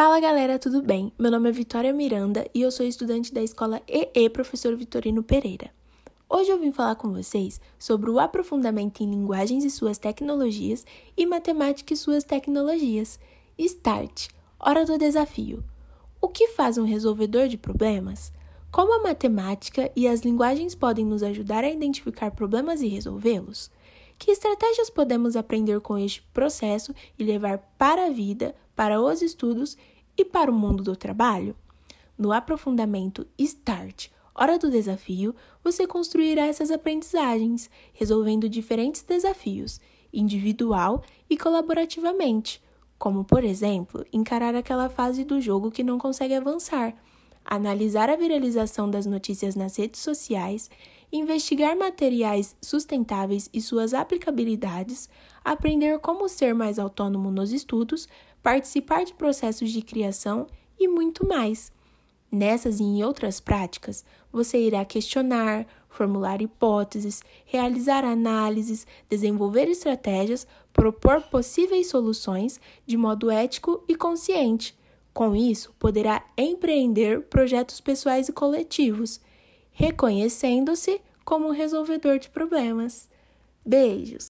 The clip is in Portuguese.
Fala galera, tudo bem? Meu nome é Vitória Miranda e eu sou estudante da escola EE Professor Vitorino Pereira. Hoje eu vim falar com vocês sobre o aprofundamento em linguagens e suas tecnologias e matemática e suas tecnologias. Start Hora do desafio. O que faz um resolvedor de problemas? Como a matemática e as linguagens podem nos ajudar a identificar problemas e resolvê-los? Que estratégias podemos aprender com este processo e levar para a vida, para os estudos e para o mundo do trabalho? No aprofundamento START, Hora do Desafio, você construirá essas aprendizagens, resolvendo diferentes desafios, individual e colaborativamente, como, por exemplo, encarar aquela fase do jogo que não consegue avançar analisar a viralização das notícias nas redes sociais, investigar materiais sustentáveis e suas aplicabilidades, aprender como ser mais autônomo nos estudos, participar de processos de criação e muito mais. Nessas e em outras práticas, você irá questionar, formular hipóteses, realizar análises, desenvolver estratégias, propor possíveis soluções de modo ético e consciente com isso, poderá empreender projetos pessoais e coletivos, reconhecendo-se como resolvedor de problemas. Beijos!